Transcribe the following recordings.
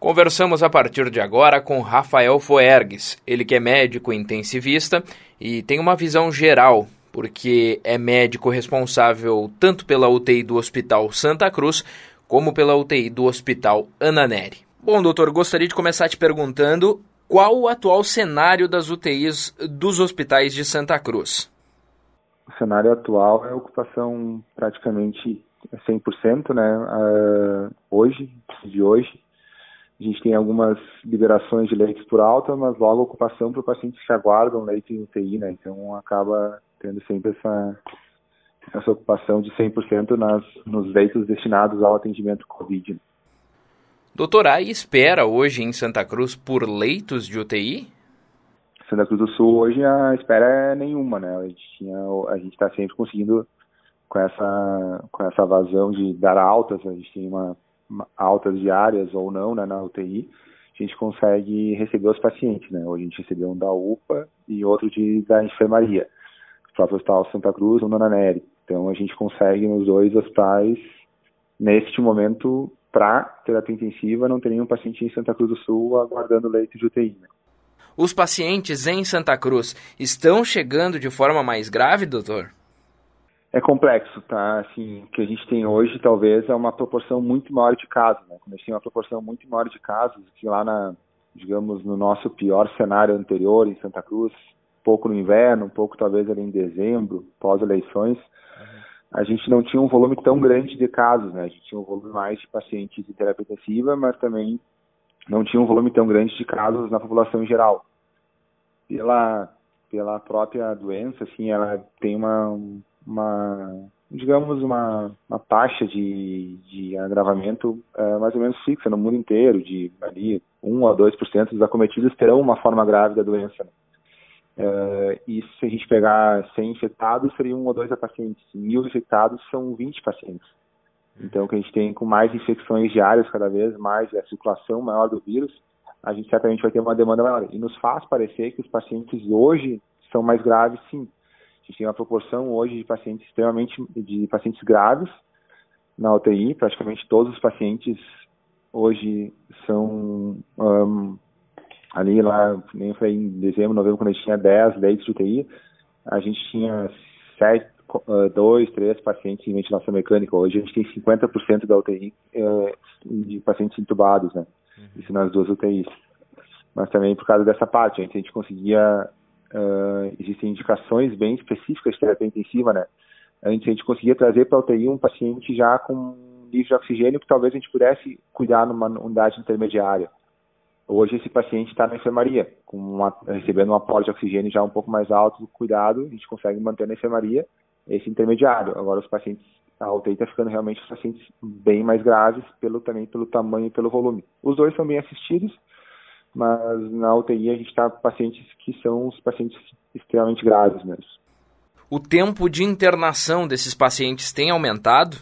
Conversamos a partir de agora com Rafael Foergues, ele que é médico intensivista e tem uma visão geral, porque é médico responsável tanto pela UTI do Hospital Santa Cruz como pela UTI do Hospital Ana Neri. Bom, doutor, gostaria de começar te perguntando qual o atual cenário das UTIs dos hospitais de Santa Cruz. O cenário atual é ocupação praticamente 100%, né? Uh, hoje, de hoje, a gente tem algumas liberações de leitos por alta, mas logo ocupação para pacientes que aguardam leito em UTI, né? Então acaba tendo sempre essa, essa ocupação de 100% nas, nos leitos destinados ao atendimento COVID. Doutor, a espera hoje em Santa Cruz por leitos de UTI? Santa Cruz do Sul hoje a espera é nenhuma, né? A gente a gente está sempre conseguindo com essa com essa vazão de dar altas, a gente tem uma altas diárias ou não né, na UTI, a gente consegue receber os pacientes. Né? Hoje a gente recebeu um da UPA e outro de, da enfermaria, o próprio Hospital Santa Cruz ou Dona Nery. Então a gente consegue nos dois hospitais, neste momento, para terapia intensiva, não ter nenhum paciente em Santa Cruz do Sul aguardando leito de UTI. Né? Os pacientes em Santa Cruz estão chegando de forma mais grave, doutor? É complexo, tá? Assim, o que a gente tem hoje talvez é uma proporção muito maior de casos, né? Quando a gente tem uma proporção muito maior de casos, que lá na, digamos, no nosso pior cenário anterior em Santa Cruz, pouco no inverno, um pouco talvez ali em dezembro, pós-eleições, a gente não tinha um volume tão grande de casos, né? A gente tinha um volume mais de pacientes em terapia intensiva, mas também não tinha um volume tão grande de casos na população em geral. Pela pela própria doença, assim, ela tem uma uma digamos uma, uma taxa de, de agravamento é, mais ou menos fixa no mundo inteiro de ali 1 a 2% dos acometidos terão uma forma grave da doença né? é, e se a gente pegar 100 infectados seriam 1 ou 2 pacientes. Mil infectados são 20 pacientes. Então que a gente tem com mais infecções diárias cada vez mais a circulação maior do vírus a gente certamente vai ter uma demanda maior. E nos faz parecer que os pacientes hoje são mais graves sim gente tem uma proporção hoje de pacientes extremamente de pacientes graves na UTI, praticamente todos os pacientes hoje são um, ali lá, nem foi em dezembro, novembro, quando a gente tinha 10 leitos de UTI, a gente tinha 7, 2, 3 pacientes em ventilação mecânica. Hoje a gente tem 50% da UTI uh, de pacientes intubados, né? Uhum. Isso nas duas UTIs. Mas também por causa dessa parte, a gente, a gente conseguia uh, existem indicações bem específicas de terapia intensiva, né? Antes a gente conseguia trazer para a UTI um paciente já com nível de oxigênio que talvez a gente pudesse cuidar numa unidade intermediária. Hoje esse paciente está na enfermaria, uma, recebendo um aporte de oxigênio já um pouco mais alto do cuidado, a gente consegue manter na enfermaria esse intermediário. Agora os pacientes, a UTI está ficando realmente pacientes bem mais graves, pelo, também pelo tamanho e pelo volume. Os dois são bem assistidos, mas na UTI a gente está com pacientes que são os pacientes extremamente graves mesmo. O tempo de internação desses pacientes tem aumentado?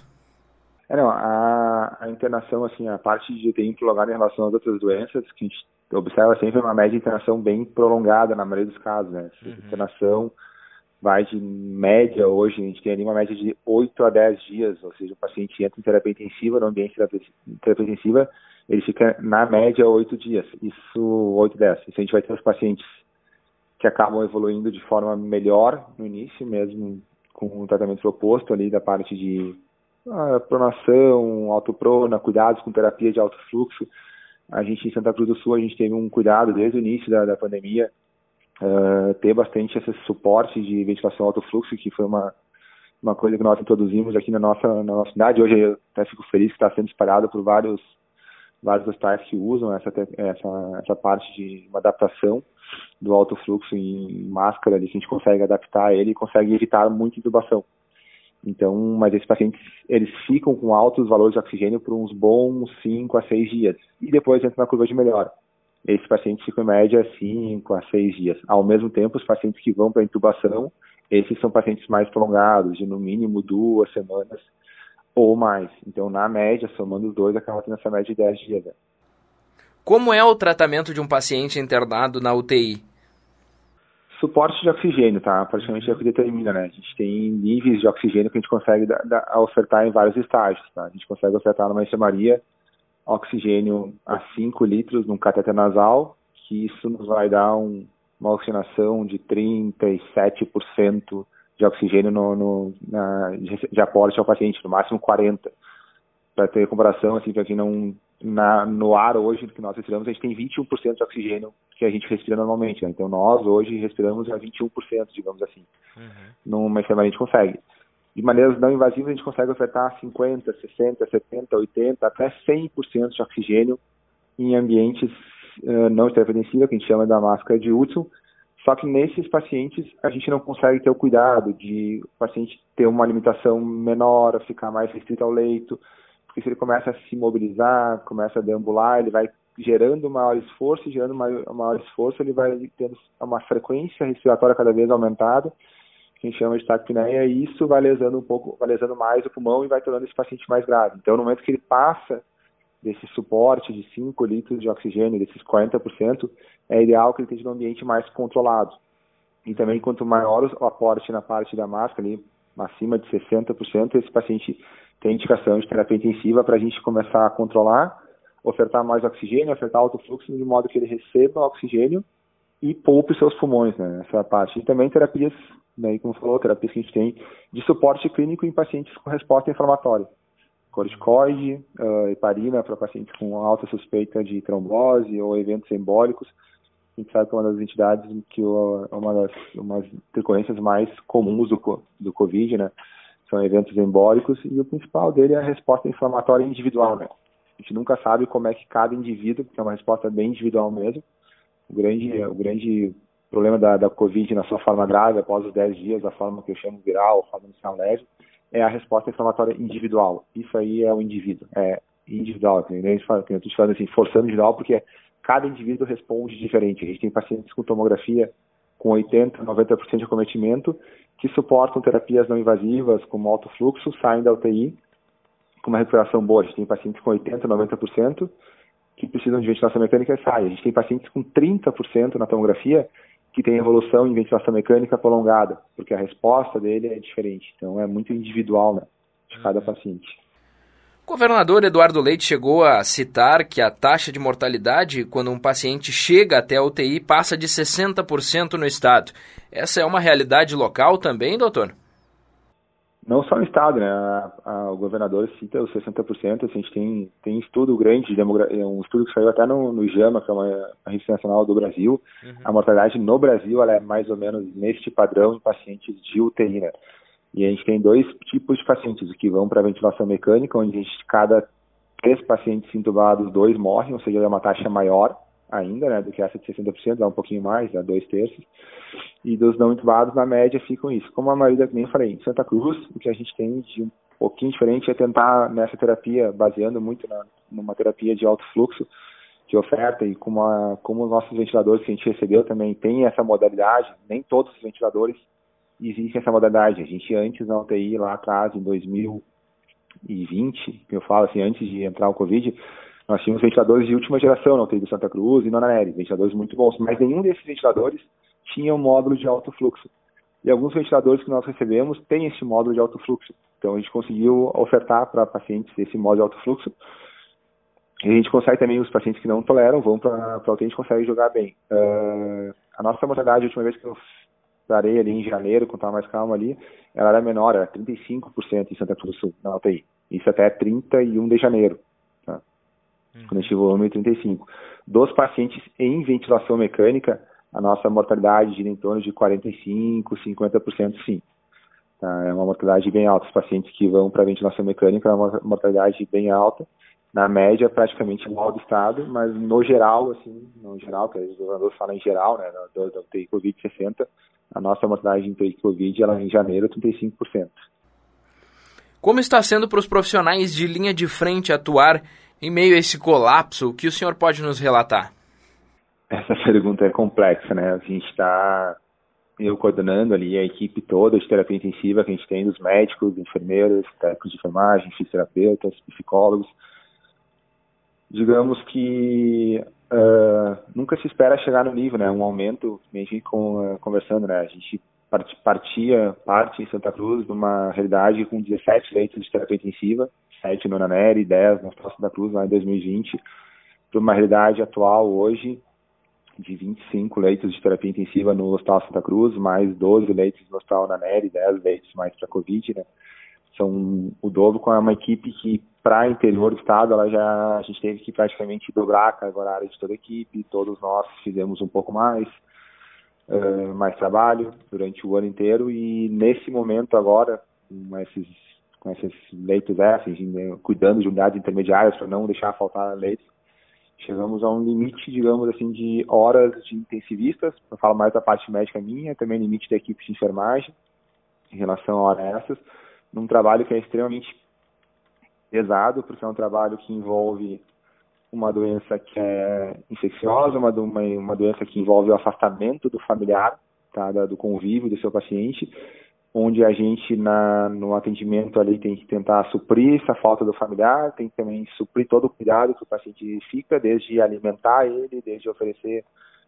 É, não, a, a, internação, assim, a parte de UTI prolongada em relação às outras doenças, que a gente observa sempre uma média de internação bem prolongada na maioria dos casos, né? Uhum. internação vai de média hoje, a gente tem ali uma média de 8 a 10 dias, ou seja, o paciente entra em terapia intensiva, no ambiente de terapia intensiva, ele fica na média oito dias, isso oito dez. Isso a gente vai ter os pacientes que acabam evoluindo de forma melhor no início, mesmo com um tratamento proposto ali da parte de ah, pronação, autoprona, cuidados com terapia de alto fluxo. A gente em Santa Cruz do Sul a gente teve um cuidado desde o início da, da pandemia, uh, ter bastante esse suporte de ventilação alto fluxo, que foi uma uma coisa que nós introduzimos aqui na nossa na nossa cidade. Hoje eu até fico feliz que está sendo espalhado por vários vários hospitais que usam essa, essa, essa parte de uma adaptação do alto fluxo em máscara, ali, a gente consegue adaptar ele e consegue evitar muita intubação. Então, mas esses pacientes, eles ficam com altos valores de oxigênio por uns bons 5 a 6 dias. E depois entra na curva de melhora. Esses pacientes ficam em média 5 a 6 dias. Ao mesmo tempo, os pacientes que vão para intubação, esses são pacientes mais prolongados, de no mínimo duas semanas ou mais. Então, na média, somando os dois, acaba tendo essa média de 10 dias. Né? Como é o tratamento de um paciente internado na UTI? Suporte de oxigênio, tá? Praticamente é o que determina, né? A gente tem níveis de oxigênio que a gente consegue da, da, ofertar em vários estágios, tá? A gente consegue ofertar numa enfermaria oxigênio a 5 litros num cateter nasal, que isso nos vai dar um, uma oxigenação de 37% de oxigênio no, no na, de aporte ao paciente, no máximo 40%. Para ter comparação, assim, para quem não na, no ar hoje que nós respiramos, a gente tem 21% de oxigênio que a gente respira normalmente. Né? Então nós hoje respiramos a 21%, digamos assim. Uhum. Numa enfermaria a gente consegue. De maneiras não invasivas a gente consegue ofertar 50, 60, 70, 80, até 100% de oxigênio em ambientes uh, não terapia que a gente chama da máscara de Hudson. Só que nesses pacientes a gente não consegue ter o cuidado de o paciente ter uma alimentação menor, ficar mais restrito ao leito, porque se ele começa a se mobilizar, começa a deambular, ele vai gerando maior esforço, gerando maior, maior esforço, ele vai tendo uma frequência respiratória cada vez aumentada, que a gente chama de taquipneia, e isso vai lesando um pouco, vai lesando mais o pulmão e vai tornando esse paciente mais grave. Então, no momento que ele passa desse suporte de 5 litros de oxigênio, desses 40%, é ideal que ele esteja num ambiente mais controlado. E também, quanto maior o aporte na parte da máscara, ali, acima de 60%, esse paciente tem indicação de terapia intensiva para a gente começar a controlar, ofertar mais oxigênio, ofertar alto fluxo, de modo que ele receba oxigênio e poupe seus pulmões, né, parte. E também terapias, né, como falou, terapias que a gente tem de suporte clínico em pacientes com resposta inflamatória. Corticoide, uh, heparina para pacientes com alta suspeita de trombose ou eventos embólicos. A gente sabe que é uma das entidades que é uma das umas decorrências mais comuns do, do Covid, né? são eventos embólicos, e o principal dele é a resposta inflamatória individual, né? A gente nunca sabe como é que cada indivíduo, porque é uma resposta bem individual mesmo. O grande, o grande problema da, da Covid na sua forma grave, após os 10 dias, a forma que eu chamo viral, forma inicial leve, é a resposta inflamatória individual. Isso aí é o indivíduo, é individual. A gente fala, eu estou falando assim, forçando individual, porque cada indivíduo responde diferente. A gente tem pacientes com tomografia com 80%, 90% de acometimento, que suportam terapias não invasivas, como alto fluxo, saem da UTI com uma recuperação boa. A gente tem pacientes com 80%, 90% que precisam de ventilação mecânica e saem. A gente tem pacientes com 30% na tomografia que tem evolução em ventilação mecânica prolongada, porque a resposta dele é diferente. Então é muito individual né, de cada uhum. paciente. O governador Eduardo Leite chegou a citar que a taxa de mortalidade quando um paciente chega até a UTI passa de 60% no estado. Essa é uma realidade local também, doutor? Não só no estado, né? A, a, o governador cita os 60%. Assim, a gente tem, tem estudo grande, de um estudo que saiu até no, no JAMA, que é uma revista nacional do Brasil. Uhum. A mortalidade no Brasil ela é mais ou menos neste padrão em pacientes de UTI, né? E a gente tem dois tipos de pacientes, que vão para ventilação mecânica, onde a gente, cada três pacientes intubados, dois morrem, ou seja, é uma taxa maior ainda, né, do que essa de 60%, dá um pouquinho mais, dá dois terços. E dos não intubados, na média, ficam isso. Como a maioria, nem falei, em Santa Cruz, o que a gente tem de um pouquinho diferente é tentar, nessa terapia, baseando muito na, numa terapia de alto fluxo, que oferta, e como, a, como os nossos ventiladores que a gente recebeu também tem essa modalidade, nem todos os ventiladores existe essa modalidade. A gente antes na UTI, lá atrás, em 2020, que eu falo assim, antes de entrar o Covid, nós tínhamos ventiladores de última geração UTI do Santa Cruz e Nona Nery, ventiladores muito bons, mas nenhum desses ventiladores tinha um módulo de alto fluxo. E alguns ventiladores que nós recebemos têm esse módulo de alto fluxo. Então a gente conseguiu ofertar para pacientes esse módulo de alto fluxo. E a gente consegue também, os pacientes que não toleram, vão para a UTI, a gente consegue jogar bem. Uh, a nossa mortalidade, a última vez que eu darei ali em janeiro, quando estava mais calmo ali, ela era menor, era 35% em Santa Cruz do Sul, na UTI. Isso até 31 de janeiro? Quando a gente volume 35. Dos pacientes em ventilação mecânica, a nossa mortalidade gira em torno de 45%, 50% sim. Tá? É uma mortalidade bem alta. Os pacientes que vão para ventilação mecânica é uma mortalidade bem alta. Na média, praticamente igual do estado, mas no geral, assim, no geral, que os governadores falam em geral, né, da, da UTI Covid 60, a nossa mortalidade em Covid ela em janeiro 35%. Como está sendo para os profissionais de linha de frente atuar em meio a esse colapso? O que o senhor pode nos relatar? Essa pergunta é complexa, né? A gente está eu coordenando ali a equipe toda de terapia intensiva que a gente tem dos médicos, enfermeiros, técnicos de enfermagem, fisioterapeutas, psicólogos. Digamos que uh, nunca se espera chegar no nível, né? Um aumento, a gente com, uh, conversando, né? A gente partia parte em Santa Cruz de uma realidade com 17 leitos de terapia intensiva, 7 no Naneri, 10 no Hospital Santa Cruz lá em 2020, para uma realidade atual hoje de 25 leitos de terapia intensiva no Hospital Santa Cruz, mais 12 leitos no Hospital Naneri, 10 leitos mais para Covid, né? São o dobro com uma equipe que para interior do estado, ela já a gente teve que praticamente dobrar a carga horária de toda a equipe, todos nós fizemos um pouco mais, uh, mais trabalho durante o ano inteiro e nesse momento agora, com esses, com esses leitos F, né, cuidando de unidades intermediárias para não deixar faltar leitos, chegamos a um limite, digamos assim, de horas de intensivistas, eu falo mais da parte médica minha, também limite da equipe de enfermagem em relação a horas essas, num trabalho que é extremamente pesado, porque é um trabalho que envolve uma doença que é infecciosa, uma, uma, uma doença que envolve o afastamento do familiar, tá, do convívio do seu paciente, onde a gente na, no atendimento ali tem que tentar suprir essa falta do familiar, tem que também suprir todo o cuidado que o paciente fica, desde alimentar ele, desde oferecer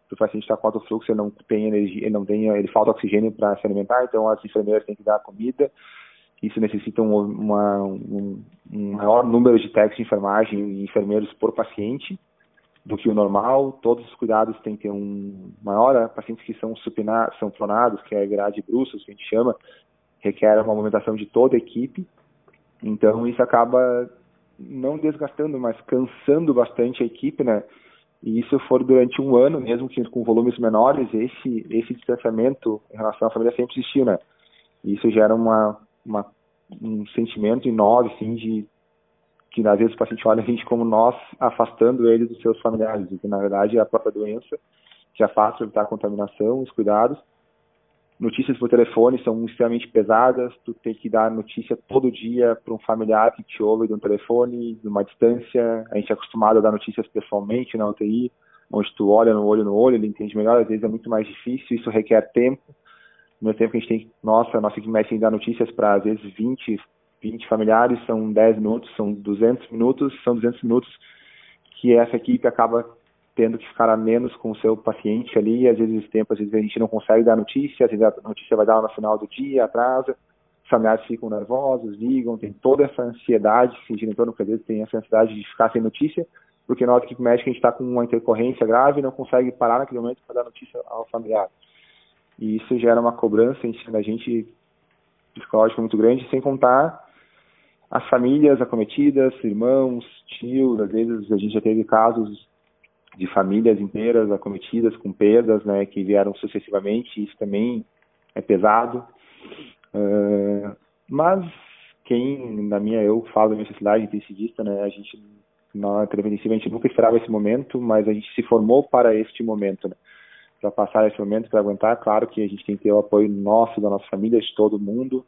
para o paciente estar com alto fluxo, ele não tem energia, ele não tem, ele falta oxigênio para se alimentar, então as enfermeiras têm que dar comida, isso necessita um, uma, um, um maior número de técnicos de enfermagem e enfermeiros por paciente do que o normal. Todos os cuidados têm que ter um maior. Pacientes que são supinados, são pronados, que é grade bruços, que a gente chama, requer uma movimentação de toda a equipe. Então isso acaba não desgastando, mas cansando bastante a equipe, né? E isso for durante um ano, mesmo que com volumes menores, esse esse distanciamento em relação à família sempre existiu, né? E isso gera uma uma, um sentimento em nós, assim, de que às vezes o paciente olha a gente como nós afastando ele dos seus familiares, e que na verdade é a própria doença que afasta ele da contaminação, os cuidados. Notícias por telefone são extremamente pesadas, tu tem que dar notícia todo dia para um familiar que te ouve de um telefone, de uma distância, a gente é acostumado a dar notícias pessoalmente na UTI, onde tu olha no olho no olho, ele entende melhor, às vezes é muito mais difícil, isso requer tempo, no tempo que a gente tem, nossa, nossa equipe tem que dar notícias para, às vezes, 20, 20 familiares, são 10 minutos, são 200 minutos, são 200 minutos que essa equipe acaba tendo que ficar a menos com o seu paciente ali, às vezes esse tempo, às vezes a gente não consegue dar notícia, às vezes a notícia vai dar no final do dia, atrasa, os familiares ficam nervosos, ligam, tem toda essa ansiedade que se gira em torno, às vezes tem essa ansiedade de ficar sem notícia, porque nós, equipe médica, a gente está com uma intercorrência grave e não consegue parar naquele momento para dar notícia ao familiar. E isso gera uma cobrança em cima da gente psicológica muito grande, sem contar as famílias acometidas, irmãos, tios, às vezes a gente já teve casos de famílias inteiras acometidas com perdas, né, que vieram sucessivamente, isso também é pesado. Uh, mas quem, na minha, eu falo da minha sociedade intensivista, né, a gente na intensiva a gente nunca esperava esse momento, mas a gente se formou para este momento, né para passar esse momento, para aguentar. Claro que a gente tem que ter o apoio nosso, da nossa família, de todo mundo,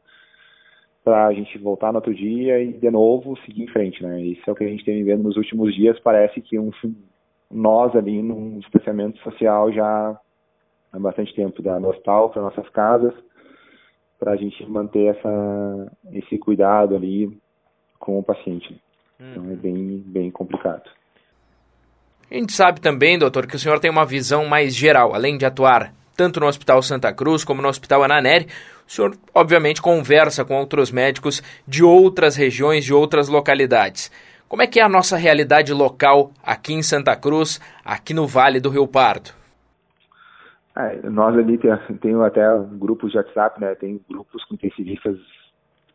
para a gente voltar no outro dia e, de novo, seguir em frente, né? Isso é o que a gente tem vivendo nos últimos dias. Parece que um, nós ali num distanciamento social já há bastante tempo, da nostal para nossas casas, para a gente manter essa, esse cuidado ali com o paciente. Então é uhum. bem, bem complicado. A gente sabe também, doutor, que o senhor tem uma visão mais geral, além de atuar tanto no Hospital Santa Cruz como no Hospital Ananeri, o senhor obviamente conversa com outros médicos de outras regiões, de outras localidades. Como é que é a nossa realidade local aqui em Santa Cruz, aqui no Vale do Rio Pardo? É, nós ali tem, tem até grupos de WhatsApp, né? Tem grupos com intensivistas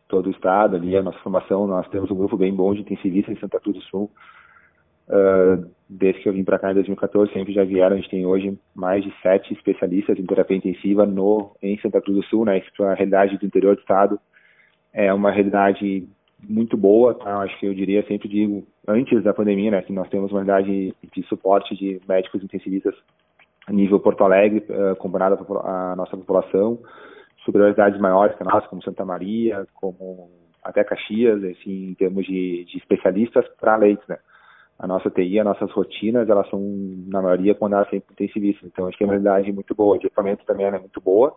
todo o estado ali, a nossa formação, nós temos um grupo bem bom de intensivistas em Santa Cruz do Sul. Uh, desde que eu vim para cá em 2014, sempre já vieram. A gente tem hoje mais de sete especialistas em terapia intensiva no, em Santa Cruz do Sul, né? Isso a realidade do interior do estado é uma realidade muito boa, tá? Acho que eu diria, sempre digo, antes da pandemia, né? Que nós temos uma realidade de suporte de médicos intensivistas a nível Porto Alegre, uh, comparado à nossa população, superioridades maiores que a nossa, como Santa Maria, como até Caxias, assim, em termos de, de especialistas para leitos, né? A nossa TI, as nossas rotinas, elas são, na maioria, quando elas sempre intensivistas. Então, acho que é uma realidade muito boa. O equipamento também é muito boa.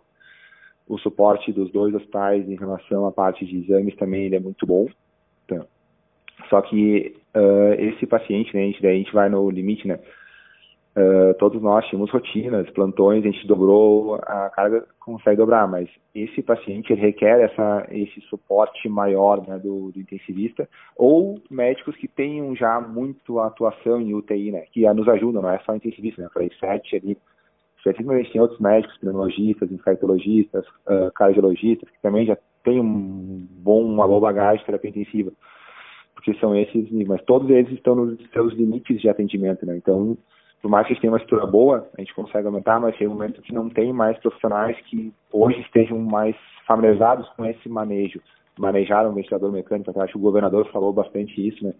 O suporte dos dois hospitais em relação à parte de exames também ele é muito bom. Então, só que uh, esse paciente, né, a gente, daí a gente vai no limite, né? Uh, todos nós tínhamos rotinas, plantões, a gente dobrou, a carga consegue dobrar, mas esse paciente requer essa, esse suporte maior né, do, do, intensivista, ou médicos que tenham já muito atuação em UTI, né, que nos ajudam, não é só intensivista, né, falei sete ali, especificamente tem outros médicos, pneumologistas, infectologistas, uh, cardiologistas, que também já têm um bom, uma boa bagagem de terapia intensiva, porque são esses, mas todos eles estão nos seus limites de atendimento, né, então por mais que a gente tenha uma estrutura boa, a gente consegue aumentar, mas chega um momento que não tem mais profissionais que hoje estejam mais familiarizados com esse manejo. Manejar um ventilador mecânico, acho que o governador falou bastante isso, né?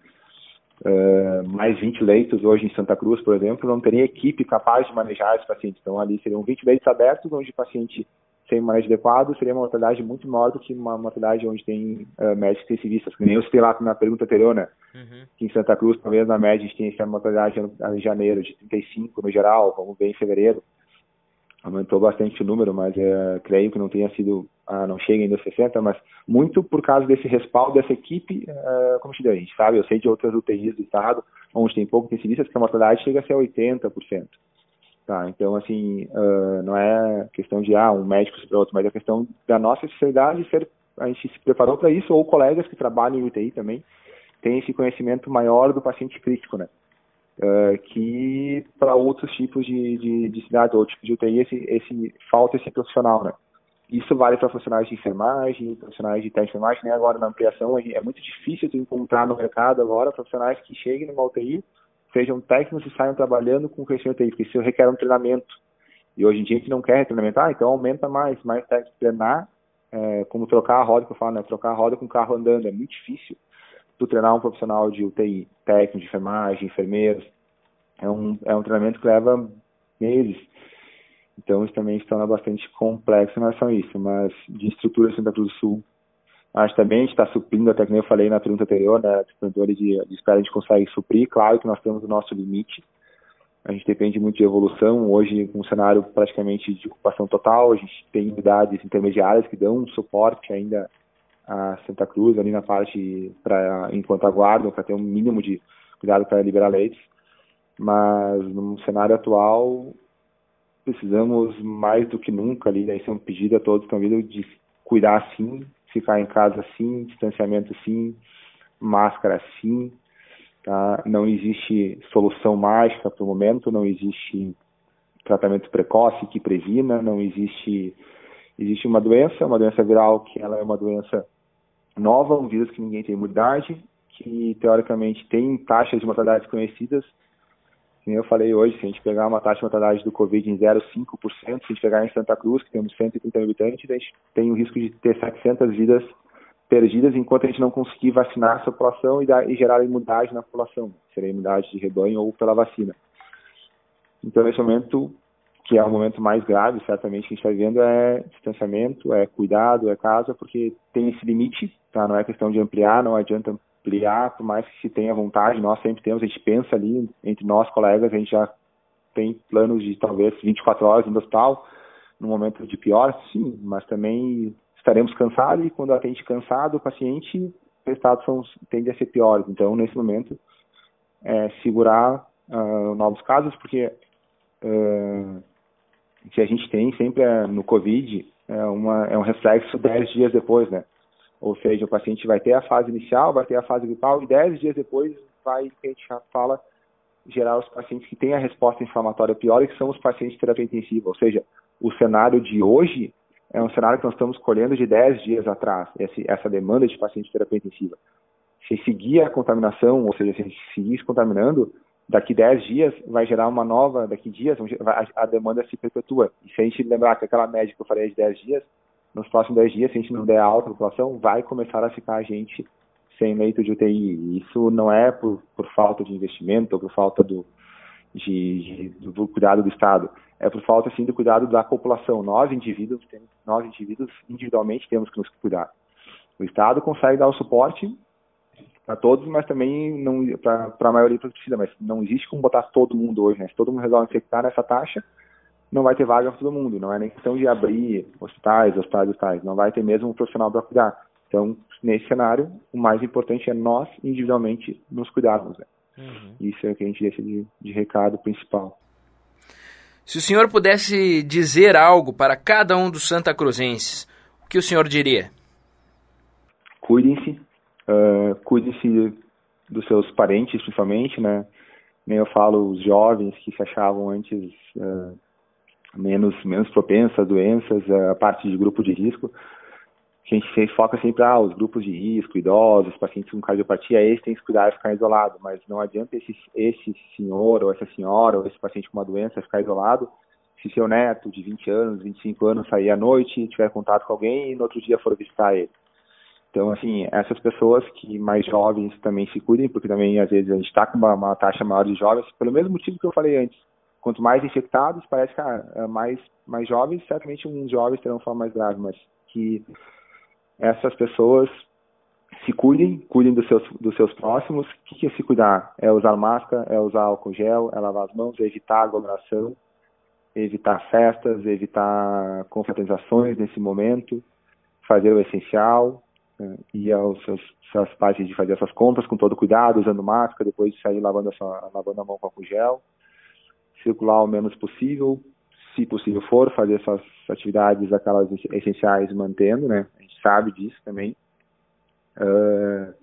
Uh, mais 20 leitos hoje em Santa Cruz, por exemplo, não teria equipe capaz de manejar esses pacientes. Então, ali seriam 20 leitos abertos, onde o paciente sem manejo adequado seria uma mortalidade muito maior do que uma mortalidade onde tem uh, médicos intensivistas, que nem eu citei lá na pergunta anterior, né? Uhum. Que em Santa Cruz, talvez na média, a gente tenha essa mortalidade em janeiro de 35 no geral, vamos ver em fevereiro. Aumentou bastante o número, mas uh, creio que não tenha sido, uh, não chega ainda aos 60, mas muito por causa desse respaldo dessa equipe, uh, como te deu, a gente sabe, eu sei de outras UTIs do estado, onde tem pouco intensivistas, que a mortalidade chega a ser 80%. Tá, então, assim, uh, não é questão de, ah, um médico para outro, mas é questão da nossa especialidade ser, a gente se preparou para isso, ou colegas que trabalham em UTI também, têm esse conhecimento maior do paciente crítico, né? Uh, que para outros tipos de, de, de cidades ou tipos de UTI, esse, esse, falta esse profissional, né? Isso vale para profissionais de enfermagem, profissionais de técnica de enfermagem, né? Agora na ampliação é muito difícil de encontrar no mercado agora profissionais que cheguem numa UTI sejam técnicos e saiam trabalhando com crescimento aí, porque isso requer um treinamento. E hoje em dia a gente não quer treinamento, ah, então aumenta mais, mais técnicos. Treinar, é, como trocar a roda, que eu falo, né, trocar a roda com o carro andando, é muito difícil. Tu treinar um profissional de UTI, técnico de enfermagem, enfermeiros, é um, é um treinamento que leva meses. Então isso também se torna bastante complexo em relação a isso, mas de estrutura Santa Cruz do Sul, Acho também está suprindo, até como eu falei na pergunta anterior, né, de, de espera a gente consegue suprir. Claro que nós temos o nosso limite. A gente depende muito de evolução. Hoje, com um cenário praticamente de ocupação total, a gente tem unidades intermediárias que dão suporte ainda a Santa Cruz, ali na parte, pra, enquanto aguardam, para ter um mínimo de cuidado para liberar leitos. Mas no cenário atual, precisamos mais do que nunca ali, daí ser um pedido a todos que estão vindo de cuidar sim ficar em casa sim, distanciamento sim, máscara sim, tá? Não existe solução mágica para o momento, não existe tratamento precoce que previna, não existe existe uma doença, uma doença viral que ela é uma doença nova, um vírus que ninguém tem imunidade, que teoricamente tem taxas de mortalidade conhecidas, como eu falei hoje, se a gente pegar uma taxa de mortalidade do Covid em 0,5%, se a gente pegar em Santa Cruz, que temos 130 mil habitantes, a gente tem o risco de ter 700 vidas perdidas enquanto a gente não conseguir vacinar essa população e, dar, e gerar imunidade na população, seria imunidade de rebanho ou pela vacina. Então, nesse momento, que é o momento mais grave, certamente, que a gente está vivendo, é distanciamento, é cuidado, é casa, porque tem esse limite, tá? não é questão de ampliar, não adianta ampliar, por mais que se tenha vontade, nós sempre temos, a gente pensa ali, entre nós colegas, a gente já tem planos de talvez 24 horas no hospital, no momento de pior, sim, mas também estaremos cansados e quando atende cansado o paciente, os resultados são, a ser piores. Então, nesse momento, é, segurar uh, novos casos, porque uh, que a gente tem sempre é, no COVID é, uma, é um reflexo 10 dias depois, né? Ou seja, o paciente vai ter a fase inicial, vai ter a fase gripal e 10 dias depois vai, a gente já fala, gerar os pacientes que têm a resposta inflamatória pior que são os pacientes de terapia intensiva. Ou seja, o cenário de hoje é um cenário que nós estamos colhendo de 10 dias atrás, essa demanda de paciente de terapia intensiva. Se seguir a contaminação, ou seja, se a gente seguir se contaminando, daqui 10 dias vai gerar uma nova, daqui dias a demanda se perpetua. E se a gente lembrar que aquela média que eu falei de 10 dias, nos próximos 10 dias, se a gente não der alta a população, vai começar a ficar gente sem leito de UTI. Isso não é por, por falta de investimento ou por falta do, de, de, do cuidado do Estado, é por falta sim do cuidado da população. Nós indivíduos, temos, nós indivíduos individualmente temos que nos cuidar. O Estado consegue dar o suporte para todos, mas também para a maioria precisa, mas não existe como botar todo mundo hoje, né? Se todo mundo resolve infectar nessa taxa, não vai ter vaga para todo mundo, não é nem questão de abrir hospitais, hospitais, hospitais, não vai ter mesmo um profissional para cuidar. Então, nesse cenário, o mais importante é nós, individualmente, nos cuidarmos. Né? Uhum. Isso é o que a gente deixa de, de recado principal. Se o senhor pudesse dizer algo para cada um dos Santa Cruzenses, o que o senhor diria? Cuidem-se, uh, cuidem-se dos seus parentes, principalmente, né? Nem eu falo os jovens que se achavam antes uh, menos menos propensos a doenças, a parte de grupo de risco. Que a gente foca sempre, ah, os grupos de risco, idosos, pacientes com cardiopatia, esse tem que cuidar e ficar isolado, mas não adianta esse, esse senhor ou essa senhora ou esse paciente com uma doença ficar isolado se seu neto de 20 anos, 25 anos sair à noite, tiver contato com alguém e no outro dia for visitar ele. Então, assim, essas pessoas que mais jovens também se cuidem, porque também às vezes a gente está com uma, uma, taxa maior de jovens, pelo mesmo motivo que eu falei antes. Quanto mais infectados, parece que ah, mais, mais jovens, certamente uns jovens terão forma mais grave, mas que essas pessoas se cuidem, cuidem dos seus, dos seus próximos. O que, que é se cuidar? É usar máscara, é usar álcool gel, é lavar as mãos, é evitar aglomeração, evitar festas, evitar confraternizações nesse momento, fazer o essencial, né, ir aos seus, suas páginas de fazer essas compras com todo cuidado, usando máscara, depois de sair lavando a, sua, lavando a mão com álcool gel, circular o menos possível, se possível for, fazer essas atividades, aquelas essenciais mantendo, né? A gente sabe disso também. Uh,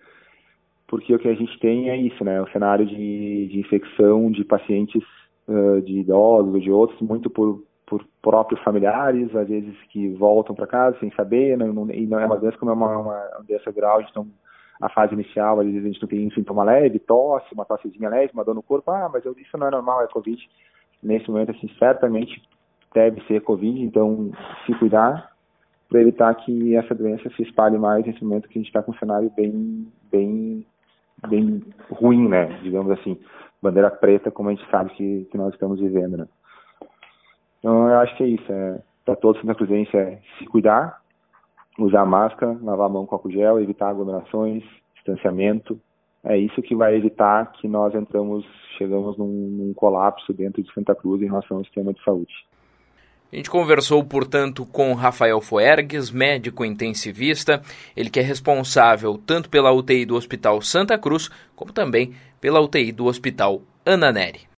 porque o que a gente tem é isso, né? O cenário de, de infecção de pacientes, uh, de idosos, de outros, muito por por próprios familiares, às vezes que voltam para casa sem saber, não, não, e não é uma doença como é uma, uma, doença grau, então a fase inicial, às vezes a gente não tem sintoma leve, tosse, uma tossezinha leve, uma dor no corpo, ah, mas eu, isso não é normal, é Covid. Nesse momento, assim, certamente deve ser Covid, então se cuidar para evitar que essa doença se espalhe mais nesse momento que a gente está com um cenário bem, bem, bem ruim, né, digamos assim, bandeira preta, como a gente sabe que, que nós estamos vivendo, né. Então, eu acho que é isso. É, para todos na Cruzense é se cuidar, usar máscara, lavar a mão com álcool gel, evitar aglomerações, distanciamento. É isso que vai evitar que nós entramos, chegamos num, num colapso dentro de Santa Cruz em relação ao sistema de saúde. A gente conversou, portanto, com Rafael Foergues, médico intensivista, ele que é responsável tanto pela UTI do Hospital Santa Cruz, como também pela UTI do Hospital Ana Neri.